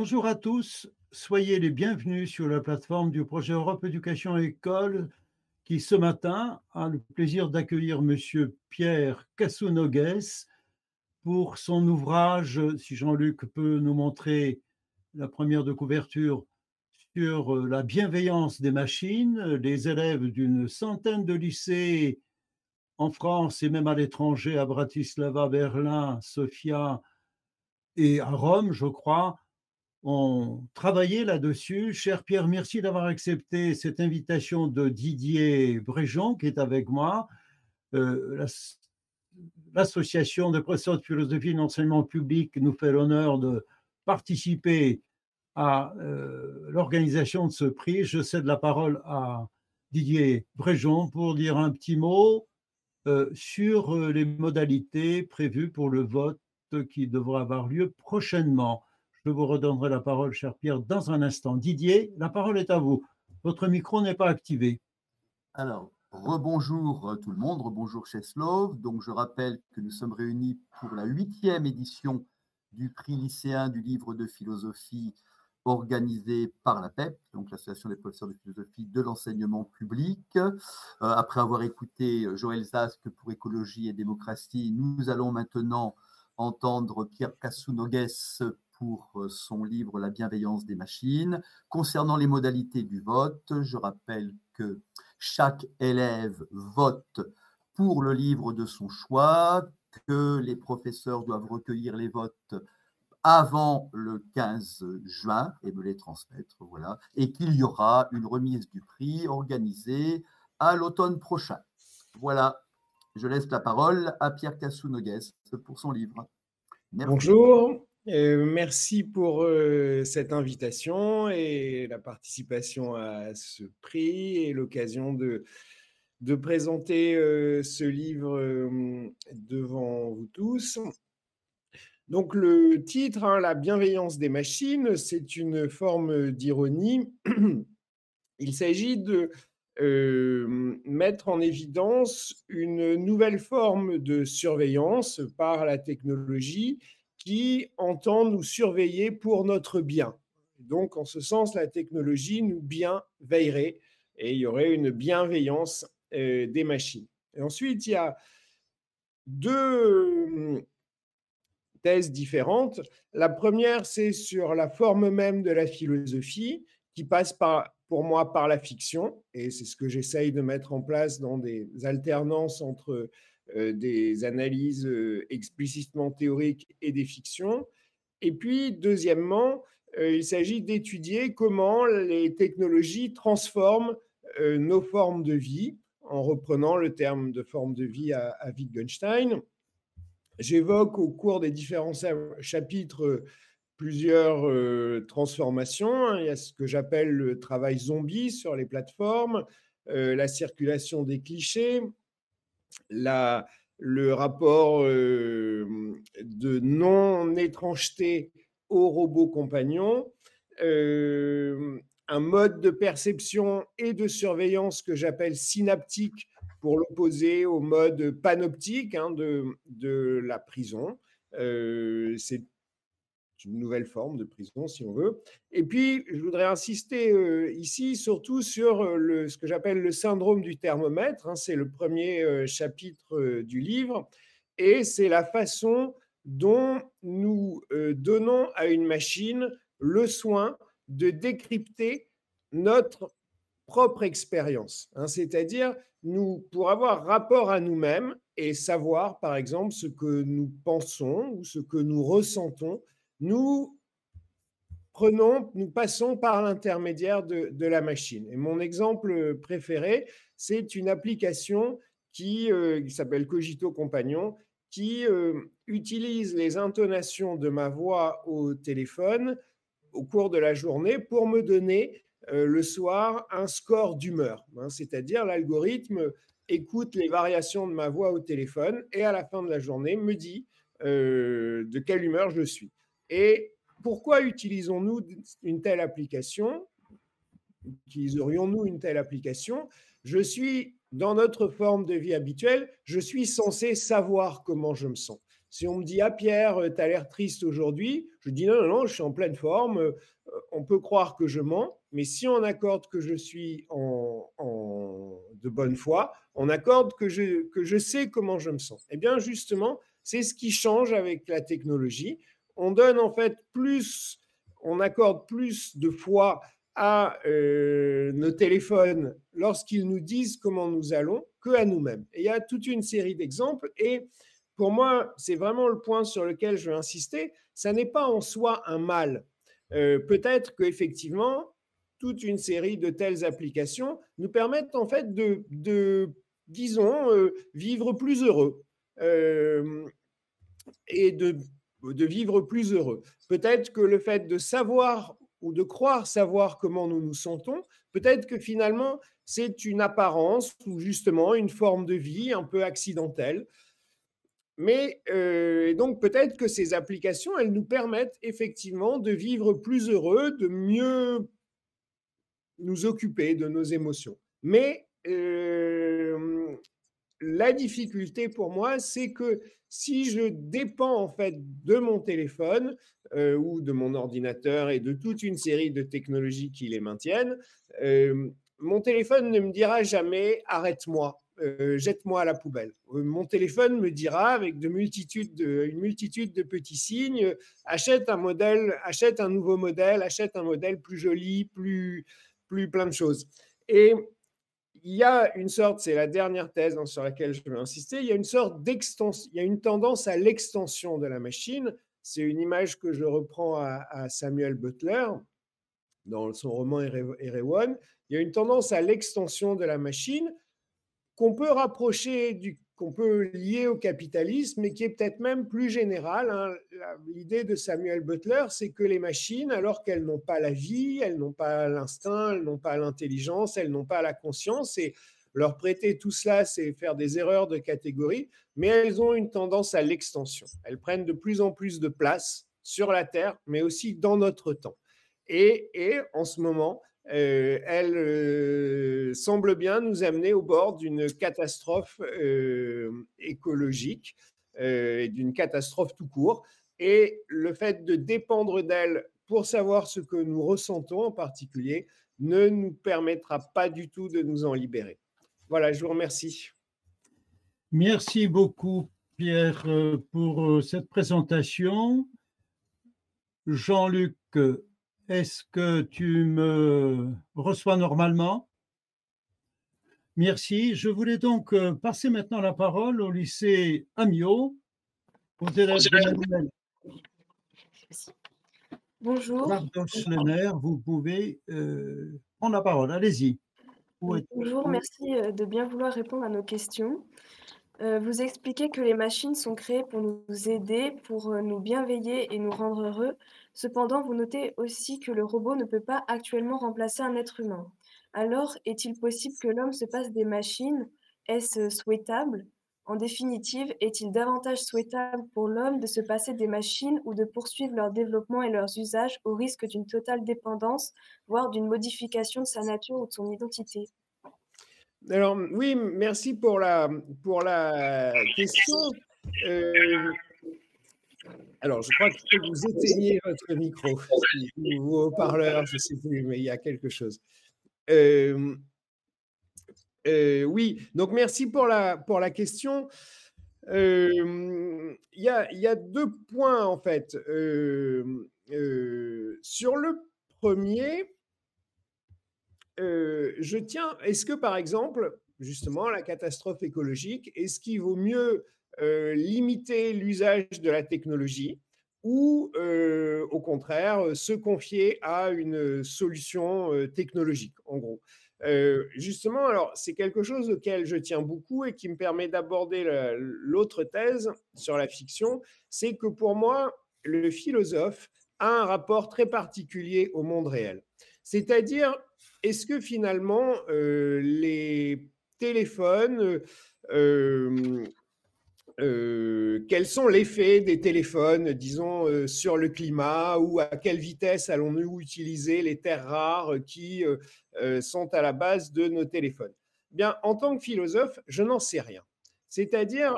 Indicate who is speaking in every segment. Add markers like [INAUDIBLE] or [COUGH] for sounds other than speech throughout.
Speaker 1: Bonjour à tous, soyez les bienvenus sur la plateforme du projet Europe Éducation École qui ce matin a le plaisir d'accueillir monsieur Pierre Cassounogues pour son ouvrage, si Jean-Luc peut nous montrer la première de couverture, sur la bienveillance des machines. Les élèves d'une centaine de lycées en France et même à l'étranger, à Bratislava, Berlin, Sofia et à Rome, je crois, ont travaillé là-dessus. Cher Pierre, merci d'avoir accepté cette invitation de Didier Bréjon, qui est avec moi. Euh, L'association des professeurs de philosophie et d'enseignement public nous fait l'honneur de participer à euh, l'organisation de ce prix. Je cède la parole à Didier Bréjon pour dire un petit mot euh, sur les modalités prévues pour le vote qui devra avoir lieu prochainement. Je vous redonnerai la parole, cher Pierre, dans un instant. Didier, la parole est à vous. Votre micro n'est pas activé.
Speaker 2: Alors, rebonjour euh, tout le monde, rebonjour Cheslov. Donc, je rappelle que nous sommes réunis pour la huitième édition du prix lycéen du livre de philosophie organisé par la PEP, donc l'Association des professeurs de philosophie de l'enseignement public. Euh, après avoir écouté Joël Zask pour écologie et démocratie, nous allons maintenant entendre Pierre Kassounogues pour euh, son livre La bienveillance des machines. Concernant les modalités du vote, je rappelle que chaque élève vote pour le livre de son choix, que les professeurs doivent recueillir les votes avant le 15 juin et me les transmettre, voilà, et qu'il y aura une remise du prix organisée à l'automne prochain. Voilà, je laisse la parole à Pierre Cassounogues pour son livre.
Speaker 3: Bonjour, euh, merci pour euh, cette invitation et la participation à ce prix et l'occasion de, présenter euh, ce livre devant vous tous. Donc le titre, hein, La bienveillance des machines, c'est une forme d'ironie. [CLEARS THROAT] Il s'agit de mettre en évidence une nouvelle forme de surveillance par la technologie qui entend nous surveiller pour notre bien. Donc, en ce sens, la technologie nous bien veillerait et il y aurait une bienveillance euh, des machines. Et ensuite, il y a deux hum, thèses différentes. La première, c'est sur la forme même de la philosophie qui passe par, pour moi par la fiction, et c'est ce que j'essaye de mettre en place dans des alternances entre des analyses euh, explicitement théoriques et des fictions. Et puis, deuxièmement, euh, il s'agit d'étudier comment les technologies transforment nos formes de vie, en reprenant le terme de forme de vie à, Wittgenstein. J'évoque au cours des différents chapitres plusieurs transformations. Il y a ce que j'appelle le travail zombie sur les plateformes, la circulation des clichés, le rapport de non-étrangeté aux robots compagnons, euh, un mode de perception et de surveillance que j'appelle synaptique pour l'opposer au mode panoptique hein, de, la prison. Une nouvelle forme de prison, si on veut. Et puis, je voudrais insister euh, ici surtout sur euh, ce que j'appelle le syndrome du thermomètre. Hein. c'est le premier euh, chapitre du livre. Et c'est la façon dont nous donnons à une machine le soin de décrypter notre propre expérience. Hein. C'est-à-dire, nous, pour avoir rapport à nous-mêmes et savoir, par exemple, ce que nous pensons ou ce que nous ressentons, nous prenons, nous passons par l'intermédiaire de, la machine. Et mon exemple préféré, c'est une application qui, euh, s'appelle Cogito Compagnon, qui euh, utilise les intonations de ma voix au téléphone au cours de la journée pour me donner euh, le soir un score d'humeur. Hein. C'est-à-dire l'algorithme écoute les variations de ma voix au téléphone et à la fin de la journée me dit de quelle humeur je suis. Et pourquoi utilisons-nous une telle application? Utiliserions-nous une telle application? Je suis dans notre forme de vie habituelle, je suis censé savoir comment je me sens. Si on me dit Ah Pierre, tu as l'air triste aujourd'hui, je dis non, non, non, je suis en pleine forme. On peut croire que je mens, mais si on accorde que je suis en, de bonne foi, on accorde que je, que je sais comment je me sens. Eh bien, justement, c'est ce qui change avec la technologie. On donne en fait plus, on accorde plus de foi à euh, nos téléphones lorsqu'ils nous disent comment nous allons que à nous-mêmes. Il y a toute une série d'exemples. Et pour moi, c'est vraiment le point sur lequel je veux insister. Ça n'est pas en soi un mal. Euh, peut-être qu'effectivement, toute une série de telles applications nous permettent en fait de, disons, euh, vivre plus heureux et de, de vivre plus heureux. Peut-être que le fait de savoir ou de croire savoir comment nous nous sentons, peut-être que finalement c'est une apparence ou justement une forme de vie un peu accidentelle. Mais euh, donc peut-être que ces applications, elles nous permettent effectivement de vivre plus heureux, de mieux nous occuper de nos émotions. Mais euh, la difficulté pour moi, c'est que si je dépends en fait de mon téléphone euh, ou de mon ordinateur et de toute une série de technologies qui les maintiennent, mon téléphone ne me dira jamais arrête-moi euh, jette-moi à la poubelle. Euh, mon téléphone me dira avec de de, une multitude de petits signes, achète un modèle, achète un nouveau modèle, achète un modèle plus joli, plus, plus plein de choses. Et il y a une sorte, c'est la dernière thèse sur laquelle je veux insister, il y a une sorte d'extension, il y a une tendance à l'extension de la machine. C'est une image que je reprends à, Samuel Butler dans son roman Erewhon. Il y a une tendance à l'extension de la machine qu'on peut rapprocher du qu'on peut lier au capitalisme, mais qui est peut-être même plus général. Hein. L'idée de Samuel Butler, c'est que les machines, alors qu'elles n'ont pas la vie, elles n'ont pas l'instinct, elles n'ont pas l'intelligence, elles n'ont pas la conscience, et leur prêter tout cela, c'est faire des erreurs de catégorie, mais elles ont une tendance à l'extension. Elles prennent de plus en plus de place sur la Terre, mais aussi dans notre temps. Et, et en ce moment, euh, elle euh, semble bien nous amener au bord d'une catastrophe euh, écologique d'une catastrophe tout court. Et le fait de dépendre d'elle pour savoir ce que nous ressentons en particulier ne nous permettra pas du tout de nous en libérer. Voilà, je vous remercie.
Speaker 1: Merci beaucoup, Pierre, pour cette présentation. Jean-Luc est-ce que tu me reçois normalement? Merci. Je voulais donc euh, passer maintenant la parole au lycée Amiot, aux élèves de
Speaker 4: Bonjour.
Speaker 1: vous pouvez euh, prendre la parole. Allez-y.
Speaker 4: Bonjour, merci euh, de bien vouloir répondre à nos questions. Vous expliquez que les machines sont créées pour nous aider, pour nous bienveiller et nous rendre heureux, Cependant, vous notez aussi que le robot ne peut pas actuellement remplacer un être humain. Alors, est-il possible que l'homme se passe des machines? Est-ce souhaitable? En définitive, est-il davantage souhaitable pour l'homme de se passer des machines ou de poursuivre leur développement et leurs usages au risque d'une totale dépendance, voire d'une modification de sa nature ou de son identité?
Speaker 3: Alors oui, merci pour la, pour la question. Euh, alors, je crois que vous éteignez votre micro, ou haut-parleur, je ne sais plus, mais il y a quelque chose. Euh, euh, oui, donc merci pour la, pour la question. Il y, a, y, a, deux points, en fait. sur le premier, je tiens, est-ce que, par exemple, justement, la catastrophe écologique, est-ce qu'il vaut mieux euh, limiter l'usage de la technologie ou euh, au contraire se confier à une solution euh, technologique, en gros? justement, alors c'est quelque chose auquel je tiens beaucoup et qui me permet d'aborder l'autre thèse sur la fiction, c'est que pour moi, le philosophe a un rapport très particulier au monde réel. C'est-à-dire, est-ce que finalement les téléphones euh, quels sont les effets des téléphones, disons, euh, sur le climat ou à quelle vitesse allons-nous utiliser les terres rares qui euh, sont à la base de nos téléphones? Bien, en tant que philosophe, je n'en sais rien. C'est-à-dire,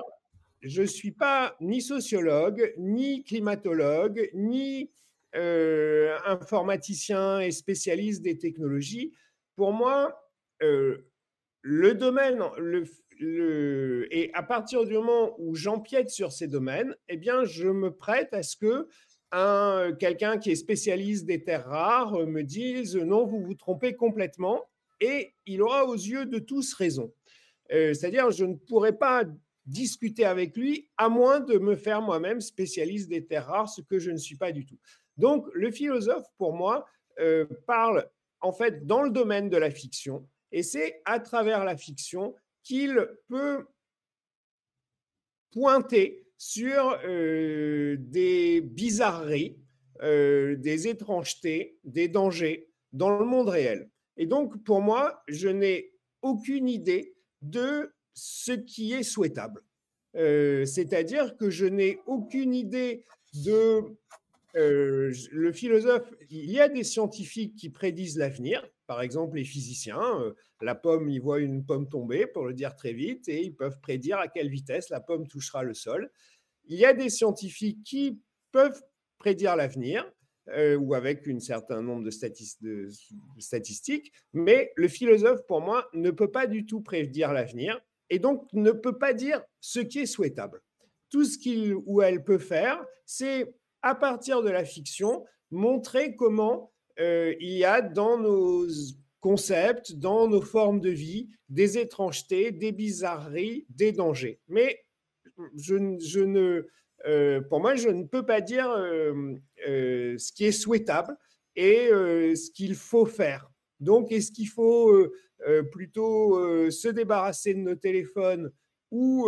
Speaker 3: je ne suis pas ni sociologue, ni climatologue, ni euh, informaticien et spécialiste des technologies. Pour moi, euh, le domaine, et à partir du moment où j'empiète sur ces domaines, eh bien, je me prête à ce que un, quelqu'un qui est spécialiste des terres rares me dise non, vous vous trompez complètement, et il aura aux yeux de tous raison. Euh, c'est-à-dire, je ne pourrais pas discuter avec lui à moins de me faire moi-même spécialiste des terres rares, ce que je ne suis pas du tout. Donc, le philosophe, pour moi, euh, parle en fait dans le domaine de la fiction, et c'est à travers la fiction qu'il peut pointer sur euh, des bizarreries, euh, des étrangetés, des dangers dans le monde réel. Et donc, pour moi, je n'ai aucune idée de ce qui est souhaitable. C'est-à-dire que je n'ai aucune idée de... le philosophe, il y a des scientifiques qui prédisent l'avenir, par exemple les physiciens, la pomme, ils voient une pomme tomber, pour le dire très vite, et ils peuvent prédire à quelle vitesse la pomme touchera le sol. Il y a des scientifiques qui peuvent prédire l'avenir, euh, ou avec un certain nombre de, statistiques, mais le philosophe, pour moi, ne peut pas du tout prédire l'avenir, et donc ne peut pas dire ce qui est souhaitable. Tout ce qu'il ou elle peut faire, c'est, à partir de la fiction, montrer comment euh, il y a dans nos concepts, dans nos formes de vie, des étrangetés, des bizarreries, des dangers. Mais je, ne, euh, pour moi, je ne peux pas dire euh, ce qui est souhaitable et ce qu'il faut faire. Donc, est-ce qu'il faut plutôt se débarrasser de nos téléphones ou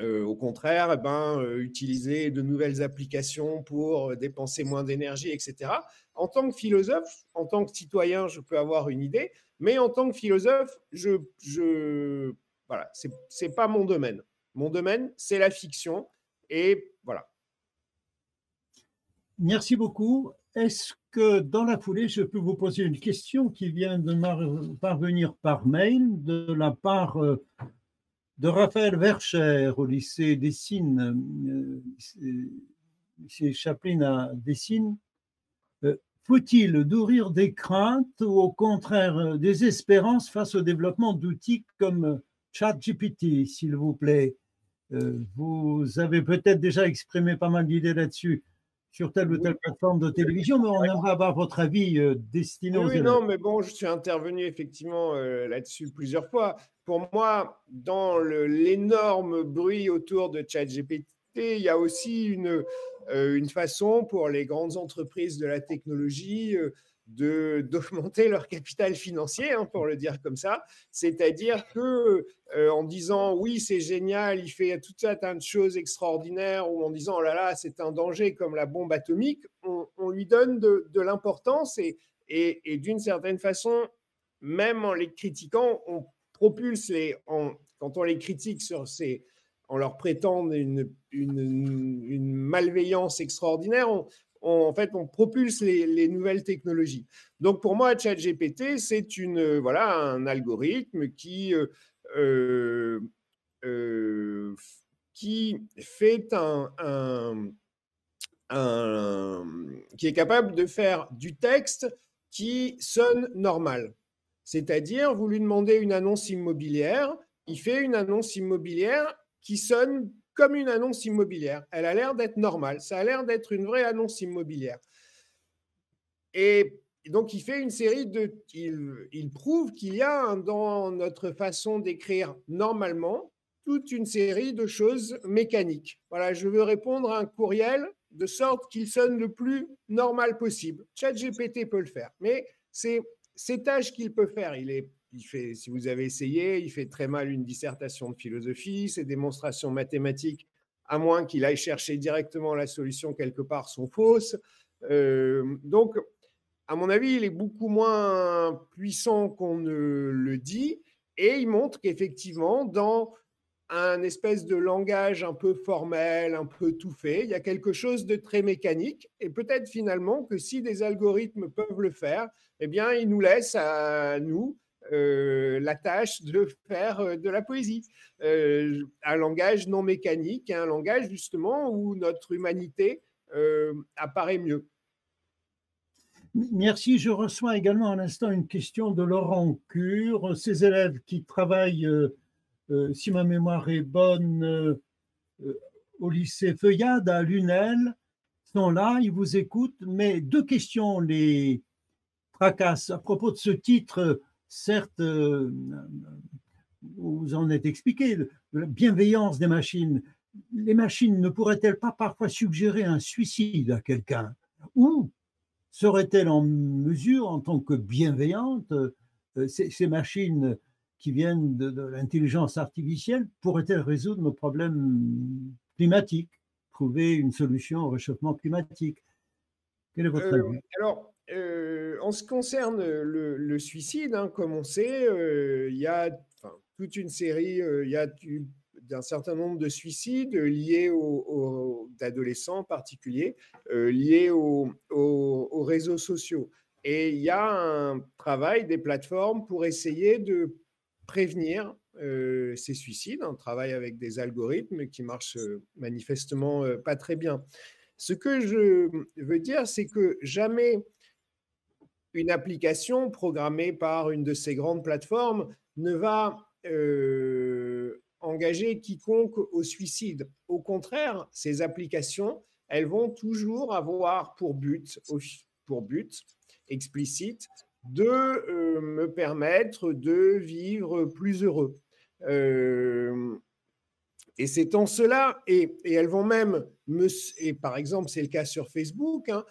Speaker 3: au contraire, eh ben, utiliser de nouvelles applications pour dépenser moins d'énergie, etc. En tant que philosophe, en tant que citoyen, je peux avoir une idée, mais en tant que philosophe, je, je voilà, c'est pas mon domaine. Mon domaine, c'est la fiction. Et voilà.
Speaker 1: Merci beaucoup. Est-ce que dans la foulée, je peux vous poser une question qui vient de parvenir par mail de la part euh, de Raphaël Vercher au lycée Dessines, euh, lycée Chaplin à Dessines. Euh, faut-il nourrir des craintes ou au contraire des espérances face au développement d'outils comme ChatGPT, s'il vous plaît? Euh, vous avez peut-être déjà exprimé pas mal d'idées là-dessus sur telle ou telle plateforme de télévision, mais on aimerait avoir votre avis euh, destiné aux
Speaker 3: oui, non, mais bon, je suis intervenu effectivement euh, là-dessus plusieurs fois. Pour moi, dans l'énorme bruit autour de ChatGPT, il y a aussi une, une façon pour les grandes entreprises de la technologie d'augmenter leur capital financier, hein, pour le dire comme ça. C'est-à-dire que euh, en disant oui, c'est génial, il fait tout un tas de choses extraordinaires, ou en disant oh là là, c'est un danger comme la bombe atomique, on, lui donne de, l'importance et, et, d'une certaine façon, même en les critiquant, on propulse les, quand on les critique sur ces en leur prêtant une, une, une malveillance extraordinaire, on, en fait, on propulse les, nouvelles technologies. Donc, pour moi, ChatGPT, c'est une voilà un algorithme qui euh, euh, qui fait un, qui est capable de faire du texte qui sonne normal. C'est-à-dire, vous lui demandez une annonce immobilière, il fait une annonce immobilière qui sonne comme une annonce immobilière. Elle a l'air d'être normale. Ça a l'air d'être une vraie annonce immobilière. Et donc, il fait une série de. Il, prouve qu'il y a dans notre façon d'écrire normalement toute une série de choses mécaniques. Voilà, je veux répondre à un courriel de sorte qu'il sonne le plus normal possible. ChatGPT peut le faire, mais c'est ces tâches qu'il peut faire. Il est il fait, si vous avez essayé, il fait très mal une dissertation de philosophie, ses démonstrations mathématiques, à moins qu'il aille chercher directement la solution quelque part, sont fausses. Euh, donc, à mon avis, il est beaucoup moins puissant qu'on ne le dit, et il montre qu'effectivement, dans un espèce de langage un peu formel, un peu tout fait, il y a quelque chose de très mécanique, et peut-être finalement que si des algorithmes peuvent le faire, eh bien, ils nous laissent à nous la tâche de faire de la poésie. un langage non mécanique, un langage justement où notre humanité apparaît mieux.
Speaker 1: Merci. Je reçois également à l'instant une question de Laurent Cure. Ces élèves qui travaillent, si ma mémoire est bonne, au lycée Feuillade à Lunel, sont là, ils vous écoutent, mais deux questions les tracassent à propos de ce titre, certes, euh, vous en êtes expliqué, la bienveillance des machines. Les machines ne pourraient-elles pas parfois suggérer un suicide à quelqu'un? Ou seraient-elles en mesure, en tant que bienveillantes, euh, ces, machines qui viennent de l'intelligence artificielle, pourraient-elles résoudre nos problèmes climatiques trouver une solution au réchauffement climatique? Quel est votre
Speaker 3: euh, avis? Alors, euh, en ce qui concerne le, suicide, hein, comme on sait, euh, il y a toute une série, il y a d'un certain nombre de suicides liés aux, adolescents en particulier, liés aux, aux, réseaux sociaux. Et il y a un travail des plateformes pour essayer de prévenir euh, ces suicides. On travaille avec des algorithmes qui marchent euh, manifestement euh, pas très bien. Ce que je veux dire, c'est que jamais une application programmée par une de ces grandes plateformes ne va engager quiconque au suicide. Au contraire, ces applications, elles vont toujours avoir pour but, pour but explicite de me permettre de vivre plus heureux. Euh, et c'est en cela, et, elles vont même, me, et par exemple, c'est le cas sur Facebook, hein,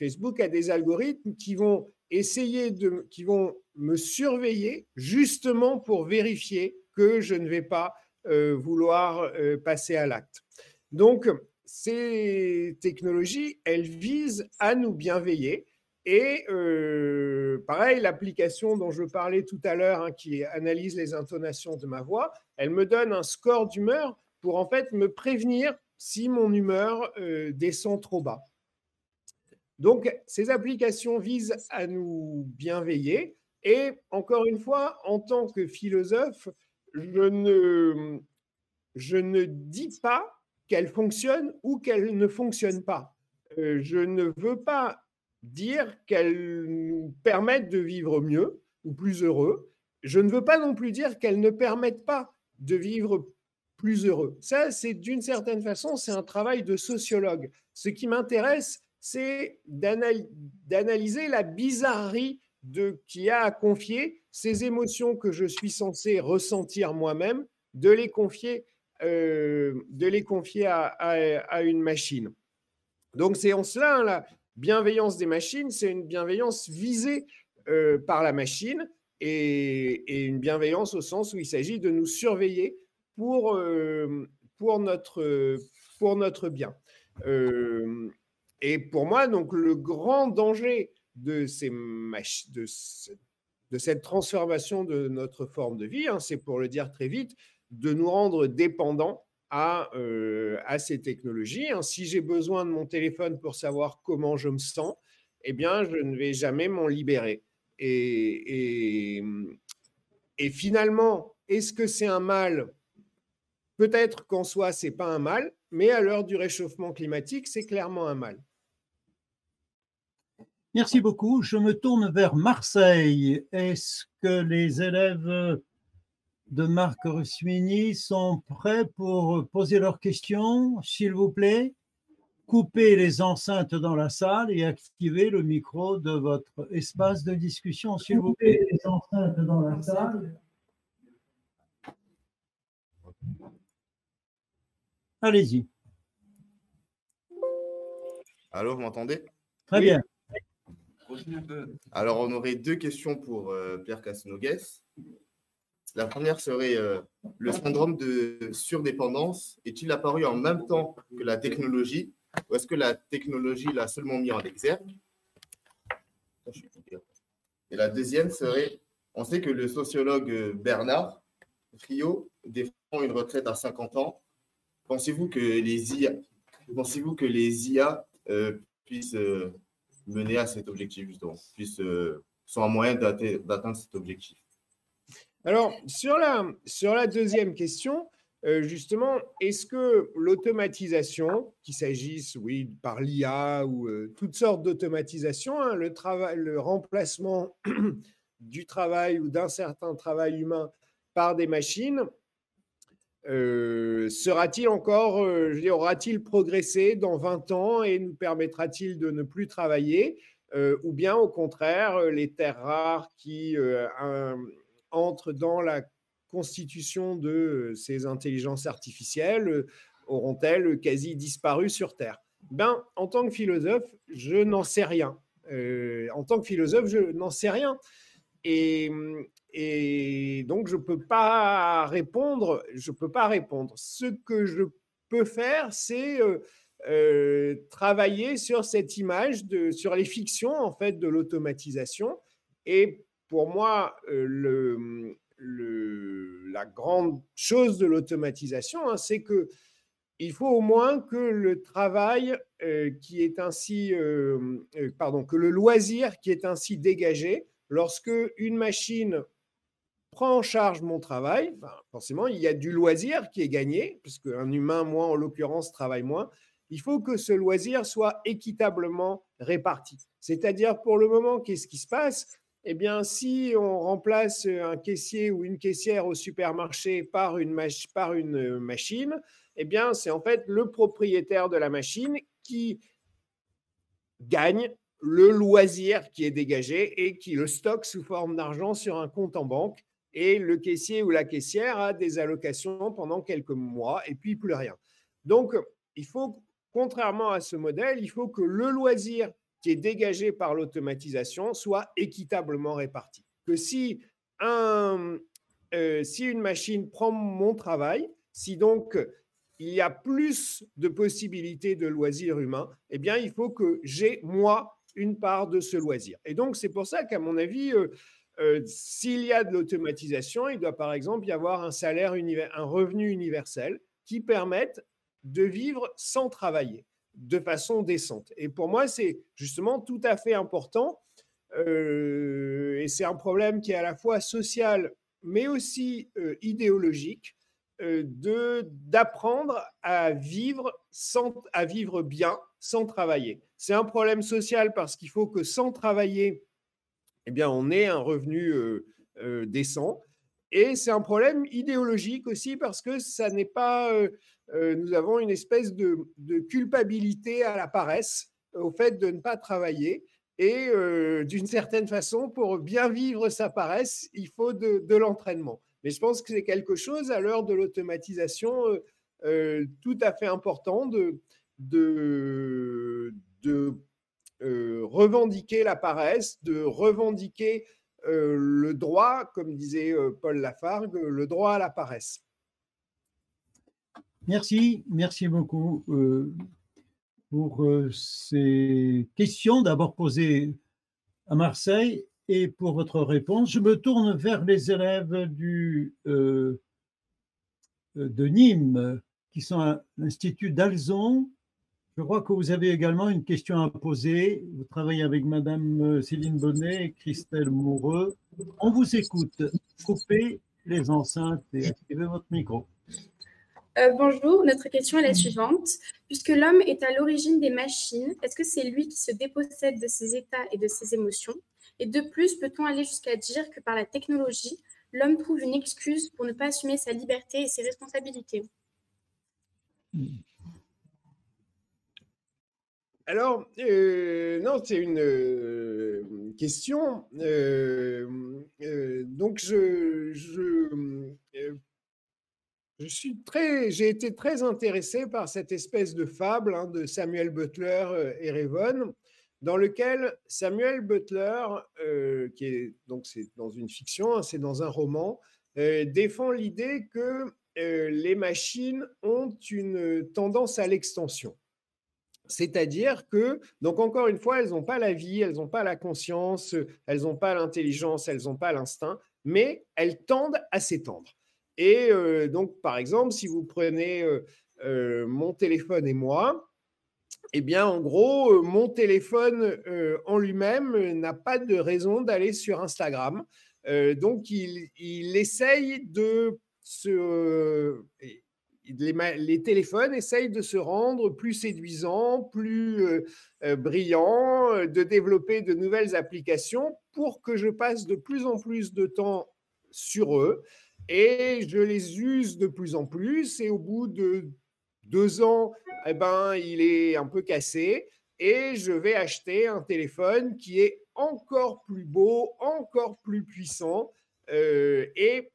Speaker 3: Facebook a des algorithmes qui vont essayer de, me surveiller justement pour vérifier que je ne vais pas euh, vouloir euh, passer à l'acte. Donc, ces technologies, elles visent à nous bienveiller et euh, pareil, l'application dont je parlais tout à l'heure, hein, qui analyse les intonations de ma voix, elle me donne un score d'humeur pour en fait me prévenir si mon humeur descend trop bas. Donc, ces applications visent à nous bienveiller. Et encore une fois, en tant que philosophe, je ne, je ne dis pas qu'elles fonctionnent ou qu'elles ne fonctionnent pas. Euh, je ne veux pas dire qu'elles nous permettent de vivre mieux ou plus heureux. Je ne veux pas non plus dire qu'elles ne permettent pas de vivre plus heureux. Ça, c'est d'une certaine façon, c'est un travail de sociologue. Ce qui m'intéresse, c'est d'analyser la bizarrerie de qui a à confier ces émotions que je suis censé ressentir moi-même, de les confier, euh, de les confier à, une machine. Donc c'est en cela hein, là, bienveillance des machines, c'est une bienveillance visée euh, par la machine et, une bienveillance au sens où il s'agit de nous surveiller pour, euh, pour, notre, pour notre bien. Euh, et pour moi, donc, le grand danger de, ces de, cette transformation de notre forme de vie, hein, c'est pour le dire très vite, de nous rendre dépendants euh, à, ces technologies. Hein. Si j'ai besoin de mon téléphone pour savoir comment je me sens, eh bien, je ne vais jamais m'en libérer. Et, et, finalement, est-ce que c'est un mal? Peut-être qu'en soi, c'est pas un mal, mais à l'heure du réchauffement climatique, c'est clairement un mal.
Speaker 1: Merci beaucoup. Je me tourne vers Marseille. Est-ce que les élèves de Marc Rusmini sont prêts pour poser leurs questions, s'il vous plaît? Coupez les enceintes dans la salle et activez le micro de votre espace de discussion, s'il vous plaît. les enceintes dans la salle. Allez-y.
Speaker 5: Allô, vous m'entendez?
Speaker 1: Très bien.
Speaker 5: Alors, on aurait deux questions pour euh, Pierre Casnogues. La première serait euh, le syndrome de surdépendance est-il apparu en même temps que la technologie ou est-ce que la technologie l'a seulement mis en exergue? Et la deuxième serait, on sait que le sociologue Bernard Friot défend une retraite à 50 ans. Pensez-vous que les IA, euh, puissent euh, mener à cet objectif justement, puissent, sont un moyen d'atteindre cet objectif.
Speaker 3: Alors, sur la, sur la deuxième question, euh, justement, est-ce que l'automatisation, qu'il s'agisse, oui, par l'IA ou euh, toutes sortes d'automatisation, hein, le remplacement [CLEARS THROAT] du travail ou d'un certain travail humain par des machines, euh, sera-t-il encore, dire, aura-t-il progressé dans 20 ans et nous permettra-t-il de ne plus travailler Ou bien, au contraire, les terres rares qui entrent dans la constitution de ces intelligences artificielles auront-elles quasi disparu sur Terre? Ben, En tant que philosophe, je n'en sais rien. Euh, en tant que philosophe, je n'en sais rien. Et, et donc, je ne peux pas répondre. Je peux pas répondre. Ce que je peux faire, c'est travailler sur cette image, de, sur les fictions en fait de l'automatisation. Et pour moi, le, la grande chose de l'automatisation, hein, c'est que il faut au moins que le travail qui est ainsi, euh, euh, pardon, que le loisir qui est ainsi dégagé, lorsque une machine prend en charge mon travail, forcément, il y a du loisir qui est gagné, puisque un humain, moi en l'occurrence, travaille moins. Il faut que ce loisir soit équitablement réparti. C'est-à-dire, pour le moment, qu'est-ce qui se passe? Eh bien, si on remplace un caissier ou une caissière au supermarché par une, par une euh, machine, eh bien, c'est en fait le propriétaire de la machine qui gagne le loisir qui est dégagé et qui le stocke sous forme d'argent sur un compte en banque. Et le caissier ou la caissière a des allocations pendant quelques mois et puis plus rien. Donc, il faut, contrairement à ce modèle, il faut que le loisir qui est dégagé par l'automatisation soit équitablement réparti. Que si, un, euh, si une machine prend mon travail, si donc il y a plus de possibilités de loisirs humains, eh bien, il faut que j'ai, moi, une part de ce loisir. Et donc, c'est pour ça qu'à mon avis, euh, euh, s'il y a de l'automatisation, il doit par exemple y avoir un salaire, un revenu universel qui permette de vivre sans travailler de façon décente. Et pour moi, c'est justement tout à fait important. Euh, et c'est un problème qui est à la fois social, mais aussi idéologique, d'apprendre à vivre bien sans travailler. C'est un problème social parce qu'il faut que sans travailler, eh bien, on ait un revenu décent. Et c'est un problème idéologique aussi parce que ça n'est pas euh, nous avons une espèce de, culpabilité à la paresse, euh, au fait de ne pas travailler. Et euh, d'une certaine façon, pour bien vivre sa paresse, il faut de, l'entraînement. Mais je pense que c'est quelque chose à l'heure de l'automatisation tout à fait important de, revendiquer la paresse, de revendiquer le droit, comme disait Paul Lafargue, le droit à la paresse.
Speaker 1: Merci, merci beaucoup euh, pour euh, ces questions d'abord posées à Marseille et pour votre réponse. Je me tourne vers les élèves euh, de Nîmes qui sont à l'Institut d'Alzon. Je crois que vous avez également une question à poser. Vous travaillez avec Madame Céline Bonnet et Christelle Moureux. On vous écoute. Coupez les enceintes et activez votre micro.
Speaker 6: Euh, bonjour, notre question est la suivante. Puisque l'homme est à l'origine des machines, est-ce que c'est lui qui se dépossède de ses états et de ses émotions? Et de plus, peut-on aller jusqu'à dire que par la technologie, l'homme trouve une excuse pour ne pas assumer sa liberté et ses responsabilités?
Speaker 3: Alors, euh, non, c'est une euh, question. donc, je, suis très, j'ai été très intéressé par cette espèce de fable hein, de Samuel Butler euh, et Revon, dans lequel Samuel Butler, euh, qui est donc c'est dans une fiction, hein, c'est dans un roman, euh, défend l'idée que les machines ont une tendance à l'extension. C'est-à-dire que, donc encore une fois, elles n'ont pas la vie, elles n'ont pas la conscience, elles n'ont pas l'intelligence, elles n'ont pas l'instinct, mais elles tendent à s'étendre. Et euh, donc, par exemple, si vous prenez euh, euh, mon téléphone et moi, eh bien, en gros, mon téléphone en lui-même n'a pas de raison d'aller sur Instagram. donc, il, il, essaye de se les, téléphones essayent de se rendre plus séduisants, plus euh, euh, brillants, euh, de développer de nouvelles applications pour que je passe de plus en plus de temps sur eux et je les use de plus en plus. Et au bout de deux ans, eh ben, il est un peu cassé et je vais acheter un téléphone qui est encore plus beau, encore plus puissant. et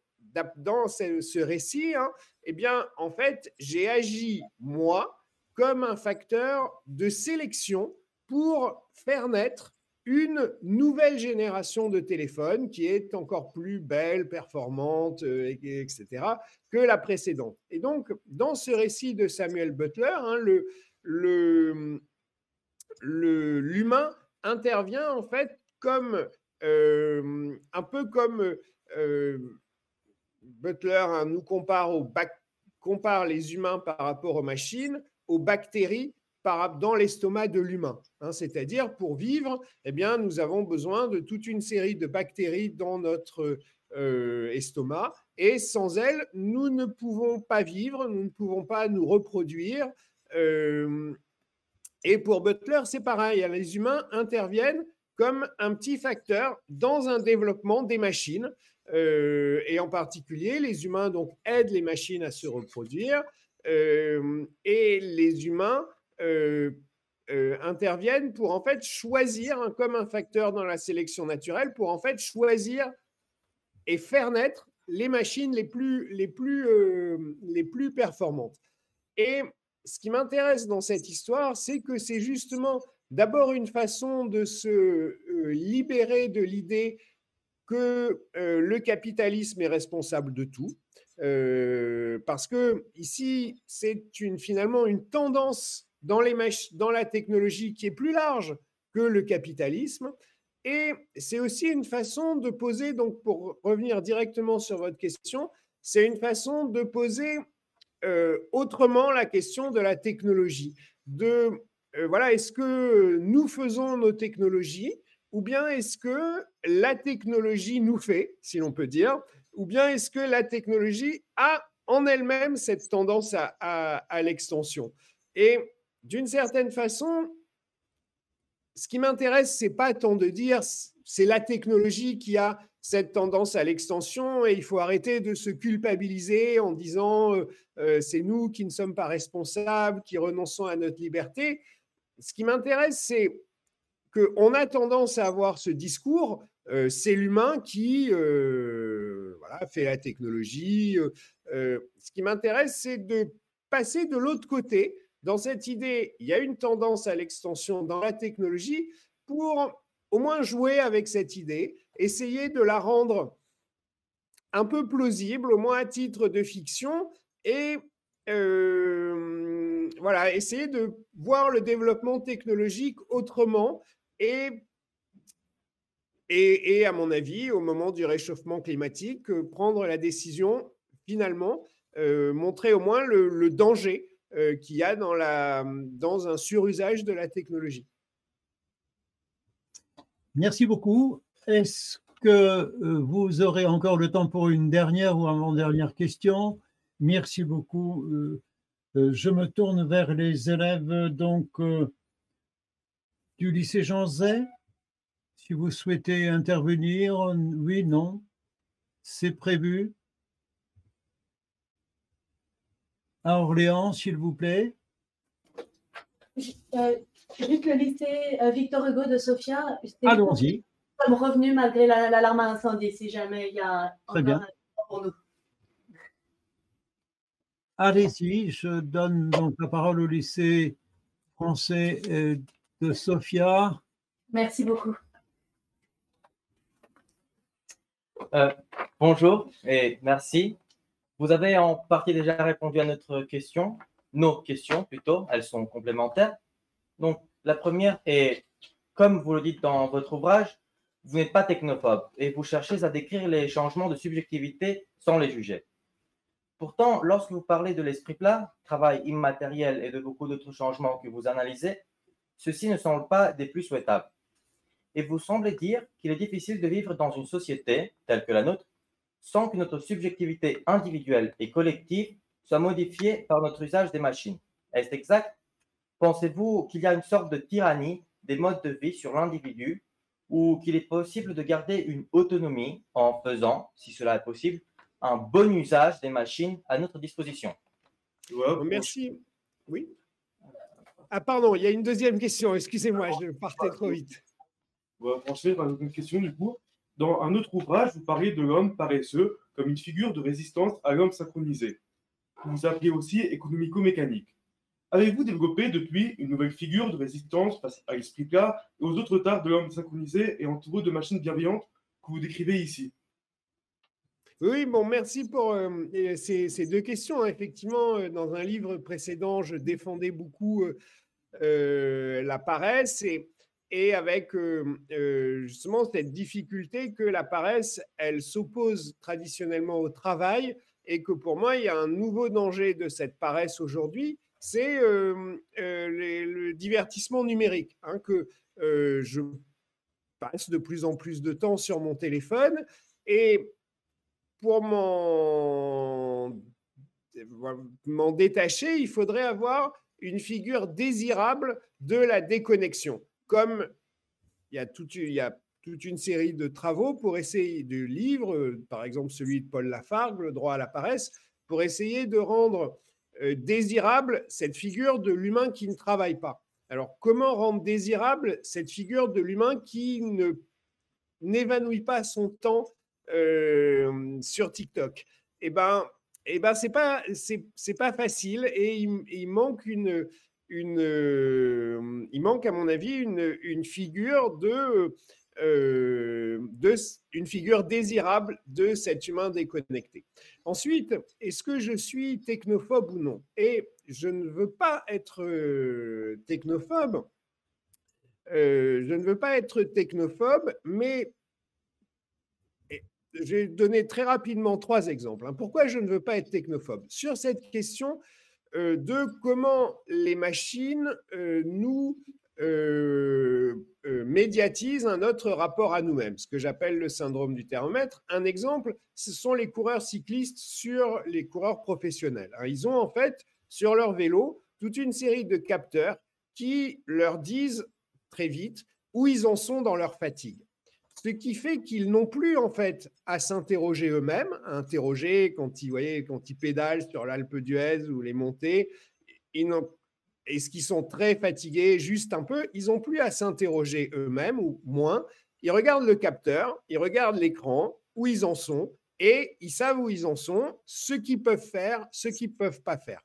Speaker 3: dans ce, récit, hein, eh bien, en fait, j'ai agi, moi, comme un facteur de sélection pour faire naître une nouvelle génération de téléphones qui est encore plus belle, performante, euh, etc., que la précédente. Et donc, dans ce récit de Samuel Butler, hein, le, l'humain intervient en fait comme euh, un peu comme euh, Butler hein, nous compare, compare les humains par rapport aux machines, aux bactéries dans l'estomac de l'humain. Hein. C'est-à-dire, pour vivre, eh bien, nous avons besoin de toute une série de bactéries dans notre euh, estomac. Et sans elles, nous ne pouvons pas vivre, nous ne pouvons pas nous reproduire. Euh, et pour Butler, c'est pareil. Les humains interviennent comme un petit facteur dans un développement des machines. Euh, et en particulier, les humains donc aident les machines à se reproduire euh, et les humains euh, interviennent pour en fait choisir, hein, comme un facteur dans la sélection naturelle, pour en fait choisir et faire naître les machines les plus, les plus, les plus performantes. Et ce qui m'intéresse dans cette histoire, c'est que c'est justement d'abord une façon de se libérer de l'idée que euh, le capitalisme est responsable de tout, euh, parce que ici, c'est une, finalement une tendance dans, les dans la technologie qui est plus large que le capitalisme. Et c'est aussi une façon de poser, donc pour revenir directement sur votre question, c'est une façon de poser euh, autrement la question de la technologie. De voilà, est-ce que nous faisons nos technologies ou bien est-ce que la technologie nous fait, si l'on peut dire, ou bien est-ce que la technologie a en elle-même cette tendance à, l'extension? Et d'une certaine façon, ce qui m'intéresse, c'est pas tant de dire c'est la technologie qui a cette tendance à l'extension et il faut arrêter de se culpabiliser en disant euh, euh, c'est nous qui ne sommes pas responsables, qui renonçons à notre liberté. Ce qui m'intéresse, c'est qu'on a tendance à avoir ce discours, euh, c'est l'humain qui euh, fait la technologie. Euh, ce qui m'intéresse, c'est de passer de l'autre côté. Dans cette idée, il y a une tendance à l'extension dans la technologie pour au moins jouer avec cette idée, essayer de la rendre un peu plausible, au moins à titre de fiction, et voilà, essayer de voir le développement technologique autrement et, et, à mon avis, au moment du réchauffement climatique, euh, prendre la décision, finalement, euh, montrer au moins le, danger euh, qu'il y a dans, dans un surusage de la technologie.
Speaker 1: Merci beaucoup. Est-ce que vous aurez encore le temps pour une dernière ou avant-dernière question? Merci beaucoup. Je me tourne vers les élèves. Donc, du lycée Jean Zay. Si vous souhaitez intervenir, oui, non, c'est prévu. À Orléans, s'il vous plaît.
Speaker 7: Euh, juste le lycée euh, Victor Hugo de Sofia.
Speaker 1: Allons-y.
Speaker 7: Revenu malgré l'alarme à incendie, si jamais il y a
Speaker 1: Très bien. pour nous. Allez-y, je donne donc la parole au lycée français euh, de Sophia.
Speaker 7: Merci beaucoup.
Speaker 8: Euh, bonjour et merci. Vous avez en partie déjà répondu à notre question, nos questions plutôt, elles sont complémentaires. Donc, la première est, comme vous le dites dans votre ouvrage, vous n'êtes pas technophobe et vous cherchez à décrire les changements de subjectivité sans les juger. Pourtant, lorsque vous parlez de l'esprit plat, travail immatériel et de beaucoup d'autres changements que vous analysez, ceux-ci ne sont pas des plus souhaitables. Et vous semblez dire qu'il est difficile de vivre dans une société telle que la nôtre sans que notre subjectivité individuelle et collective soit modifiée par notre usage des machines. Est-ce exact? Pensez-vous qu'il y a une sorte de tyrannie des modes de vie sur l'individu ou qu'il est possible de garder une autonomie en faisant, si cela est possible, un bon usage des machines à notre disposition?
Speaker 3: Merci. Oui. Ah pardon, il y a une deuxième question. Excusez-moi, je partais trop vite.
Speaker 9: On va franchir par une question du coup. Dans un autre ouvrage, vous parlez de l'homme paresseux comme une figure de résistance à l'homme synchronisé. Vous appelez aussi économico-mécanique. Avez-vous développé depuis une nouvelle figure de résistance face à l'esprit plat et aux autres tares de l'homme synchronisé et entouré de machines bienveillantes que vous décrivez ici?
Speaker 3: Oui, bon, merci pour euh, ces, deux questions. Effectivement, euh, dans un livre précédent, je défendais beaucoup euh, la paresse et, et avec justement cette difficulté que la paresse, elle s'oppose traditionnellement au travail et que pour moi, il y a un nouveau danger de cette paresse aujourd'hui, c'est le divertissement numérique, hein, que je passe de plus en plus de temps sur mon téléphone et pour m'en détacher, il faudrait avoir une figure désirable de la déconnexion, comme il y a toute, une série de travaux pour essayer de livres, par exemple celui de Paul Lafargue, Le droit à la paresse, pour essayer de rendre euh, désirable cette figure de l'humain qui ne travaille pas. Alors, comment rendre désirable cette figure de l'humain qui ne n'évanouit pas son temps euh, sur TikTok? Eh ben, eh ben, c'est pas c'est pas facile et il, manque une euh, il manque à mon avis une, figure de euh, une figure désirable de cet humain déconnecté. Ensuite, est-ce que je suis technophobe ou non? Et je ne veux pas être euh, technophobe. Euh, je ne veux pas être technophobe, mais je vais donner très rapidement trois exemples. Hein. Pourquoi je ne veux pas être technophobe? Sur cette question de comment les machines nous euh, euh, médiatise un autre rapport à nous-mêmes, ce que j'appelle le syndrome du thermomètre. Un exemple, ce sont les coureurs cyclistes sur les coureurs professionnels. Hein, ils ont en fait sur leur vélo toute une série de capteurs qui leur disent très vite où ils en sont dans leur fatigue. Ce qui fait qu'ils n'ont plus en fait à s'interroger eux-mêmes, à interroger quand ils, voyez, quand ils pédalent sur l'Alpe d'Huez ou les montées, ils qu'ils sont très fatigués, juste un peu, ils n'ont plus à s'interroger eux-mêmes ou moins. Ils regardent le capteur, ils regardent l'écran, où ils en sont, et ils savent où ils en sont, ce qu'ils peuvent faire, ce qu'ils ne peuvent pas faire.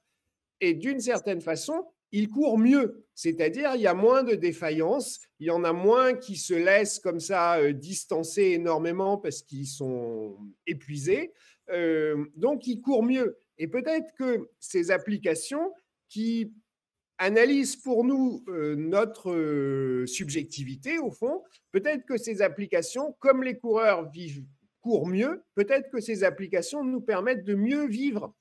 Speaker 3: Et d'une certaine façon, ils courent mieux, c'est-à-dire il y a moins de défaillances, il y en a moins qui se laissent comme ça euh, distancer énormément parce qu'ils sont épuisés, euh, donc ils courent mieux. Et peut-être que ces applications qui analyse pour nous euh, notre subjectivité au fond. Peut-être que ces applications, comme les coureurs vivent, courent mieux, peut-être que ces applications nous permettent de mieux vivre.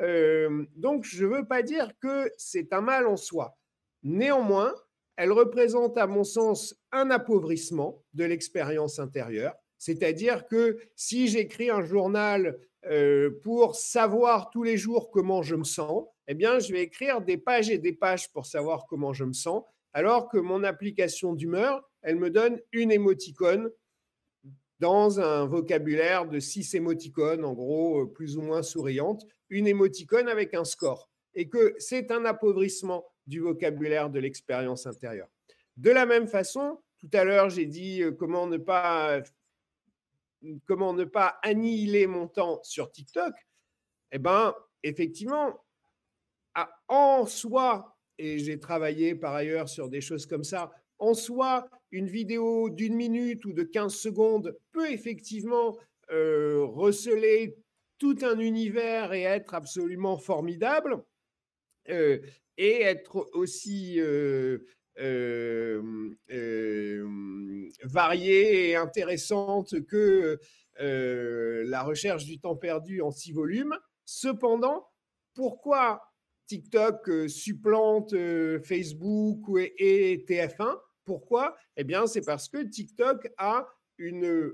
Speaker 3: Euh, donc, je ne veux pas dire que c'est un mal en soi. Néanmoins, elle représente, à mon sens, un appauvrissement de l'expérience intérieure. C'est-à-dire que si j'écris un journal pour savoir tous les jours comment je me sens, eh bien, je vais écrire des pages et des pages pour savoir comment je me sens, alors que mon application d'humeur, elle me donne une émoticône dans un vocabulaire de six émoticônes, en gros, euh, plus ou moins souriantes, une émoticône avec un score. Et que c'est un appauvrissement du vocabulaire de l'expérience intérieure. De la même façon, tout à l'heure, j'ai dit euh, comment ne pas comment ne pas annihiler mon temps sur TikTok. Eh bien, effectivement, en soi, et j'ai travaillé par ailleurs sur des choses comme ça, en soi, une vidéo d'une minute ou de 15 secondes peut effectivement euh, receler tout un univers et être absolument formidable euh, et être aussi euh, variée et intéressante que la recherche du temps perdu en six volumes. Cependant, pourquoi TikTok euh, supplante euh, Facebook et, TF1 Pourquoi? Eh bien, c'est parce que TikTok a une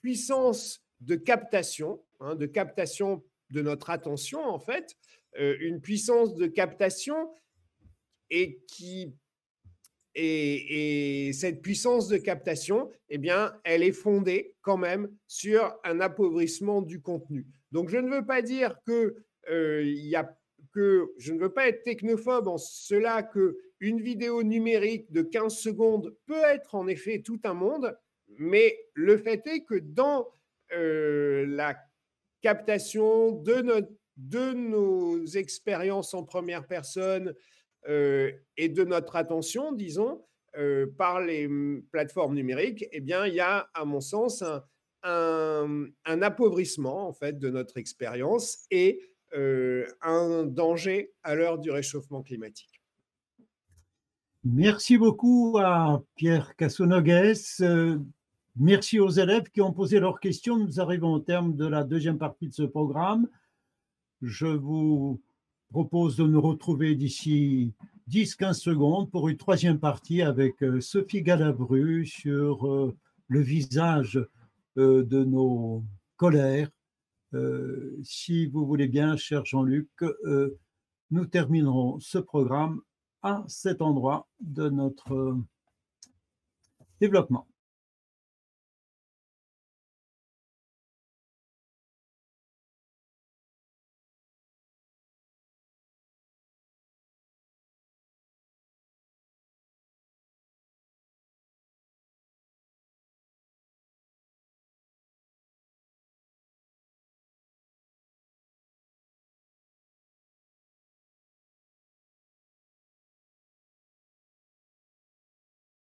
Speaker 3: puissance de captation, hein, de captation de notre attention, en fait, euh, une puissance de captation et qui et, cette puissance de captation, eh bien, elle est fondée quand même sur un appauvrissement du contenu. Donc, je ne veux pas dire que il y a que je ne veux pas être technophobe en cela que une vidéo numérique de 15 secondes peut être en effet tout un monde, mais le fait est que dans euh, la captation de, de nos expériences en première personne euh, et de notre attention, disons, euh, par les plateformes numériques, eh bien, il y a, à mon sens, un, un, appauvrissement en fait de notre expérience et un danger à l'heure du réchauffement climatique.
Speaker 1: Merci beaucoup à Pierre Cassonogues. Merci aux élèves qui ont posé leurs questions. Nous arrivons au terme de la deuxième partie de ce programme. Je vous propose de nous retrouver d'ici 10-15 secondes pour une troisième partie avec euh, Sophie Galabru sur euh, le visage euh, de nos colères. Si vous voulez bien, cher Jean-Luc, nous terminerons ce programme à cet endroit de notre développement.